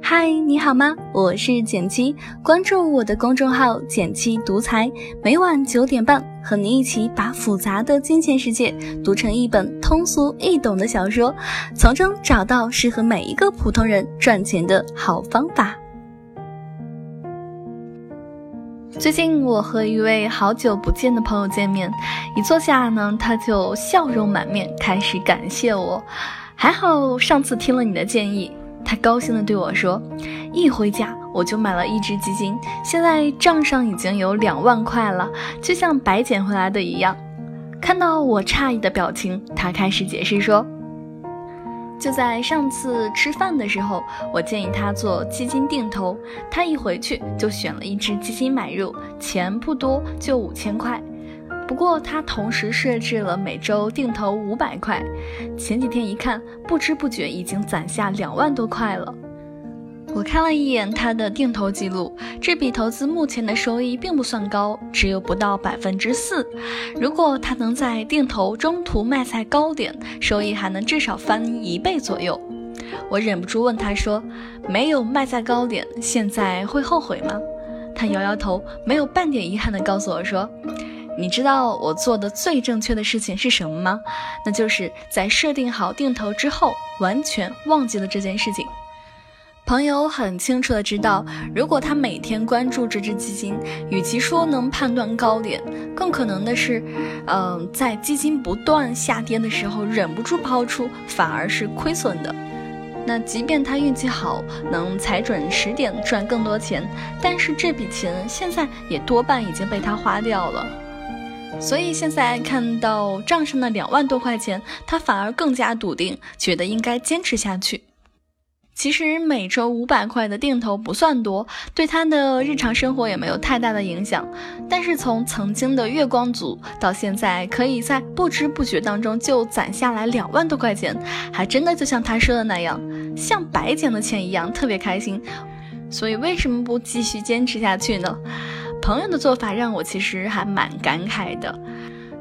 嗨，你好吗？我是简七，关注我的公众号“简七独裁”，每晚九点半和你一起把复杂的金钱世界读成一本通俗易懂的小说，从中找到适合每一个普通人赚钱的好方法。最近我和一位好久不见的朋友见面，一坐下呢，他就笑容满面，开始感谢我。还好上次听了你的建议。他高兴地对我说：“一回家我就买了一只基金，现在账上已经有两万块了，就像白捡回来的一样。”看到我诧异的表情，他开始解释说：“就在上次吃饭的时候，我建议他做基金定投，他一回去就选了一只基金买入，钱不多，就五千块。”不过他同时设置了每周定投五百块，前几天一看，不知不觉已经攒下两万多块了。我看了一眼他的定投记录，这笔投资目前的收益并不算高，只有不到百分之四。如果他能在定投中途卖在高点，收益还能至少翻一倍左右。我忍不住问他说：“没有卖在高点，现在会后悔吗？”他摇摇头，没有半点遗憾地告诉我说。你知道我做的最正确的事情是什么吗？那就是在设定好定投之后，完全忘记了这件事情。朋友很清楚的知道，如果他每天关注这只基金，与其说能判断高点，更可能的是，嗯，在基金不断下跌的时候忍不住抛出，反而是亏损的。那即便他运气好，能踩准时点赚更多钱，但是这笔钱现在也多半已经被他花掉了。所以现在看到账上的两万多块钱，他反而更加笃定，觉得应该坚持下去。其实每周五百块的定投不算多，对他的日常生活也没有太大的影响。但是从曾经的月光族到现在，可以在不知不觉当中就攒下来两万多块钱，还真的就像他说的那样，像白捡的钱一样，特别开心。所以为什么不继续坚持下去呢？朋友的做法让我其实还蛮感慨的，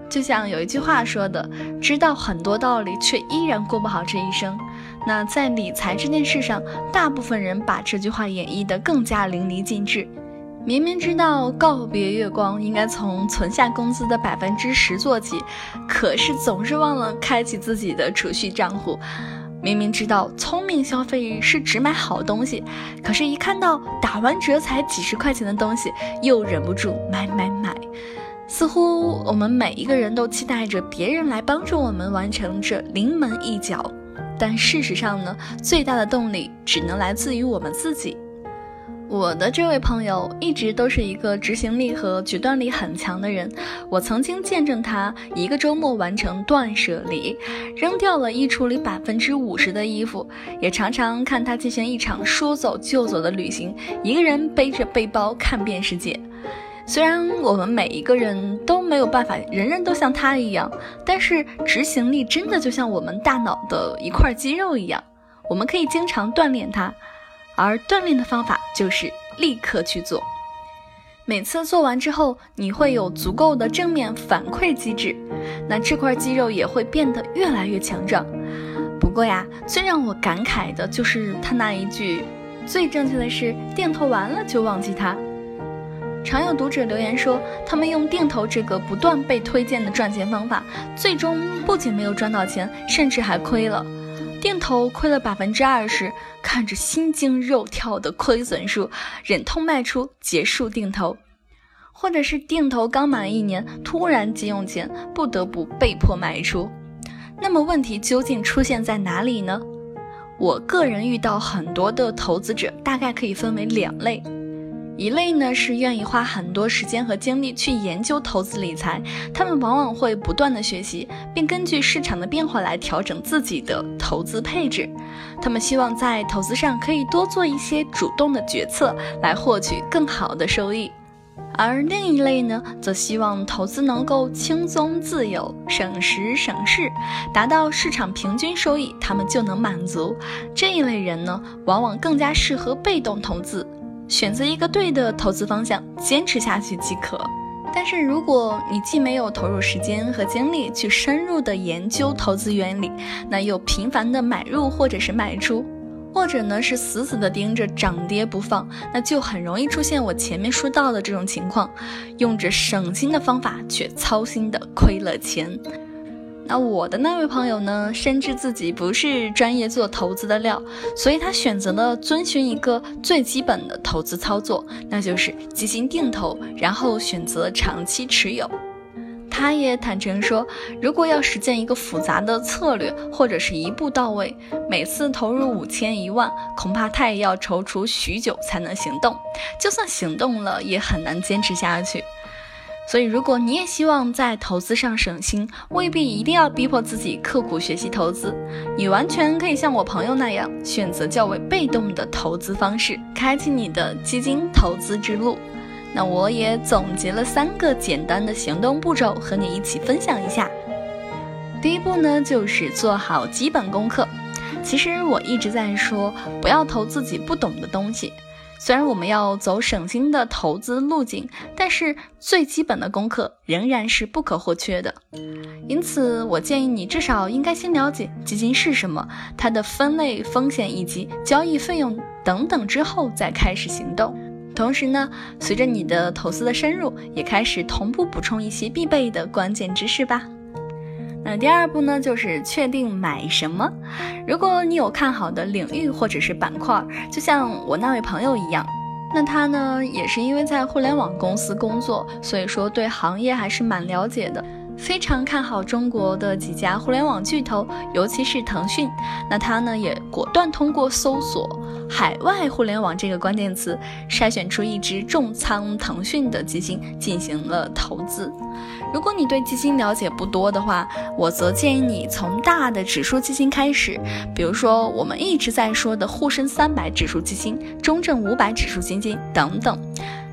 就像有一句话说的：“知道很多道理，却依然过不好这一生。”那在理财这件事上，大部分人把这句话演绎得更加淋漓尽致。明明知道告别月光应该从存下工资的百分之十做起，可是总是忘了开启自己的储蓄账户。明明知道聪明消费是只买好东西，可是，一看到打完折才几十块钱的东西，又忍不住买买买。似乎我们每一个人都期待着别人来帮助我们完成这临门一脚，但事实上呢，最大的动力只能来自于我们自己。我的这位朋友一直都是一个执行力和决断力很强的人。我曾经见证他一个周末完成断舍离，扔掉了衣橱里百分之五十的衣服，也常常看他进行一场说走就走的旅行，一个人背着背包看遍世界。虽然我们每一个人都没有办法人人都像他一样，但是执行力真的就像我们大脑的一块肌肉一样，我们可以经常锻炼它。而锻炼的方法就是立刻去做，每次做完之后，你会有足够的正面反馈机制，那这块肌肉也会变得越来越强壮。不过呀，最让我感慨的就是他那一句：“最正确的是定投完了就忘记它。”常有读者留言说，他们用定投这个不断被推荐的赚钱方法，最终不仅没有赚到钱，甚至还亏了。定投亏了百分之二十，看着心惊肉跳的亏损数，忍痛卖出结束定投，或者是定投刚满一年，突然急用钱，不得不被迫卖出。那么问题究竟出现在哪里呢？我个人遇到很多的投资者，大概可以分为两类。一类呢是愿意花很多时间和精力去研究投资理财，他们往往会不断的学习，并根据市场的变化来调整自己的投资配置。他们希望在投资上可以多做一些主动的决策，来获取更好的收益。而另一类呢，则希望投资能够轻松自由、省时省事，达到市场平均收益，他们就能满足。这一类人呢，往往更加适合被动投资。选择一个对的投资方向，坚持下去即可。但是，如果你既没有投入时间和精力去深入的研究投资原理，那又频繁的买入或者是卖出，或者呢是死死的盯着涨跌不放，那就很容易出现我前面说到的这种情况，用着省心的方法却操心的亏了钱。那我的那位朋友呢，深知自己不是专业做投资的料，所以他选择了遵循一个最基本的投资操作，那就是基金定投，然后选择长期持有。他也坦诚说，如果要实践一个复杂的策略，或者是一步到位，每次投入五千一万，恐怕他也要踌躇许久才能行动。就算行动了，也很难坚持下去。所以，如果你也希望在投资上省心，未必一定要逼迫自己刻苦学习投资，你完全可以像我朋友那样，选择较为被动的投资方式，开启你的基金投资之路。那我也总结了三个简单的行动步骤，和你一起分享一下。第一步呢，就是做好基本功课。其实我一直在说，不要投自己不懂的东西。虽然我们要走省心的投资路径，但是最基本的功课仍然是不可或缺的。因此，我建议你至少应该先了解基金是什么，它的分类、风险以及交易费用等等，之后再开始行动。同时呢，随着你的投资的深入，也开始同步补充一些必备的关键知识吧。那第二步呢，就是确定买什么。如果你有看好的领域或者是板块，就像我那位朋友一样，那他呢也是因为在互联网公司工作，所以说对行业还是蛮了解的。非常看好中国的几家互联网巨头，尤其是腾讯。那他呢也果断通过搜索“海外互联网”这个关键词，筛选出一支重仓腾讯的基金进行了投资。如果你对基金了解不多的话，我则建议你从大的指数基金开始，比如说我们一直在说的沪深三百指数基金、中证五百指数基金等等。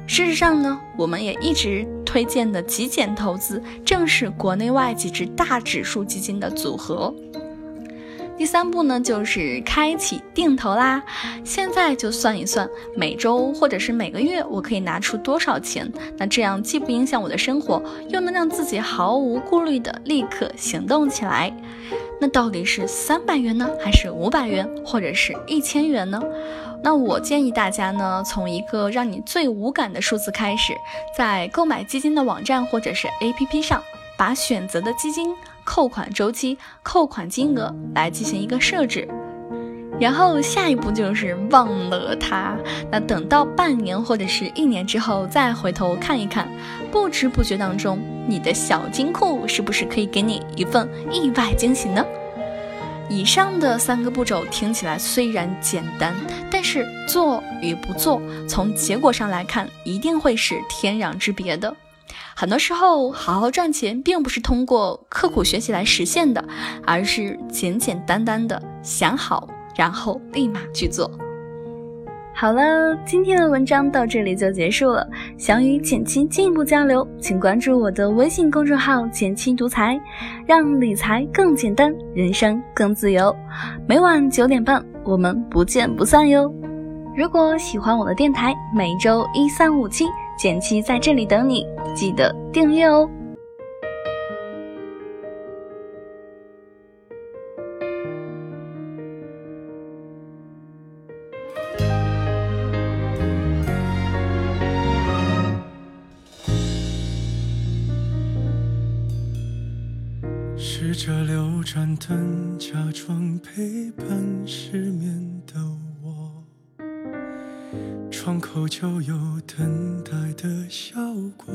事实上呢，我们也一直推荐的极简投资，正是国内外几只大指数基金的组合。第三步呢，就是开启定投啦。现在就算一算，每周或者是每个月，我可以拿出多少钱？那这样既不影响我的生活，又能让自己毫无顾虑的立刻行动起来。那到底是三百元呢，还是五百元，或者是一千元呢？那我建议大家呢，从一个让你最无感的数字开始，在购买基金的网站或者是 APP 上，把选择的基金扣款周期、扣款金额来进行一个设置，然后下一步就是忘了它。那等到半年或者是一年之后再回头看一看，不知不觉当中，你的小金库是不是可以给你一份意外惊喜呢？以上的三个步骤听起来虽然简单，但是做与不做，从结果上来看，一定会是天壤之别的。很多时候，好好赚钱并不是通过刻苦学习来实现的，而是简简单单的想好，然后立马去做。好了，今天的文章到这里就结束了。想与简七进一步交流，请关注我的微信公众号“简七独裁”，让理财更简单，人生更自由。每晚九点半，我们不见不散哟。如果喜欢我的电台，每周一、三、五、七，简七在这里等你，记得订阅哦。试着留盏灯，假装陪伴失眠。窗口就有等待的效果。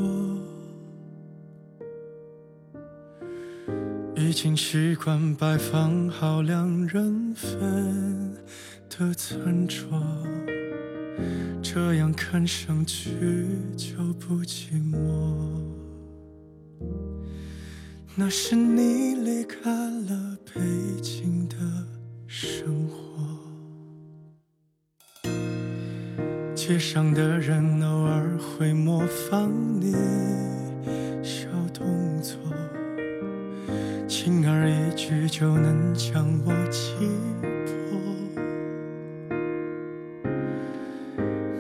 已经习惯摆放好两人份的餐桌，这样看上去就不寂寞。那是你离开了北京的生活，街上的人偶尔会模仿你小动作，轻而易举就能将我击破。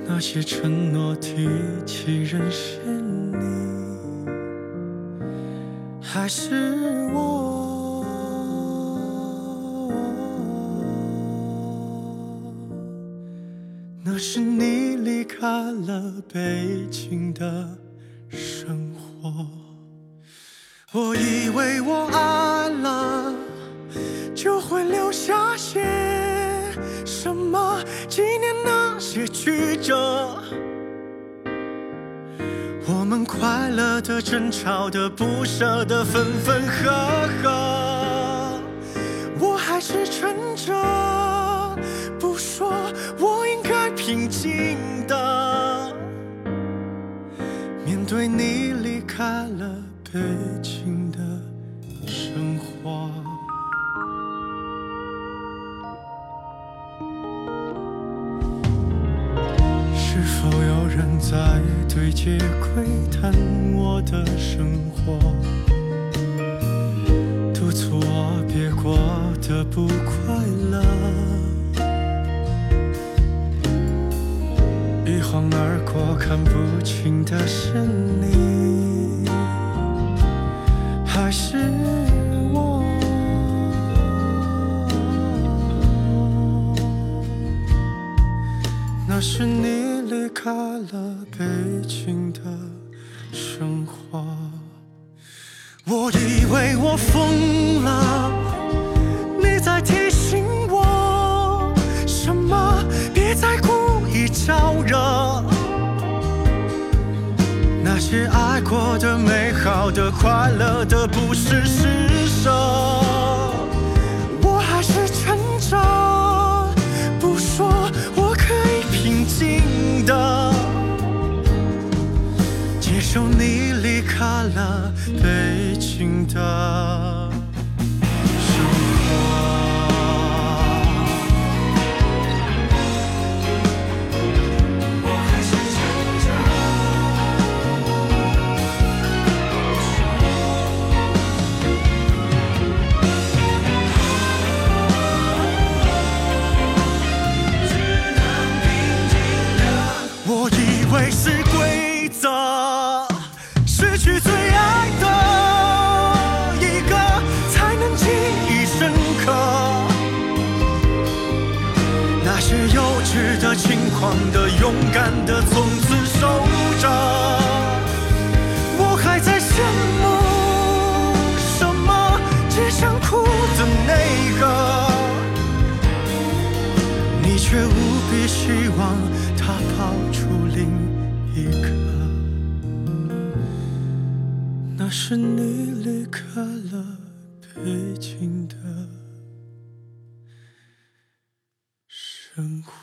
那些承诺提起人是你。还是我。那是你开了北京的生活。我以为我爱了就会留下些什么，纪念那些曲折。我们快乐的、争吵的、不舍的、分分合合，我还是撑着不说，我应该平静的面对你离开了北京的生活。是否有人在对街窥探我的生活，督促我别过得不快一晃而过，看不清的是你，还是我？那是你离开了北京些爱过的、美好的、快乐的，不是施舍，我还是撑着不说，我可以平静的接受你离开了北京的轻狂的、勇敢的，从此守着。我还在羡慕什么？只想哭的那个。你却无比希望他抱出另一个，那是你离开了北京的生活。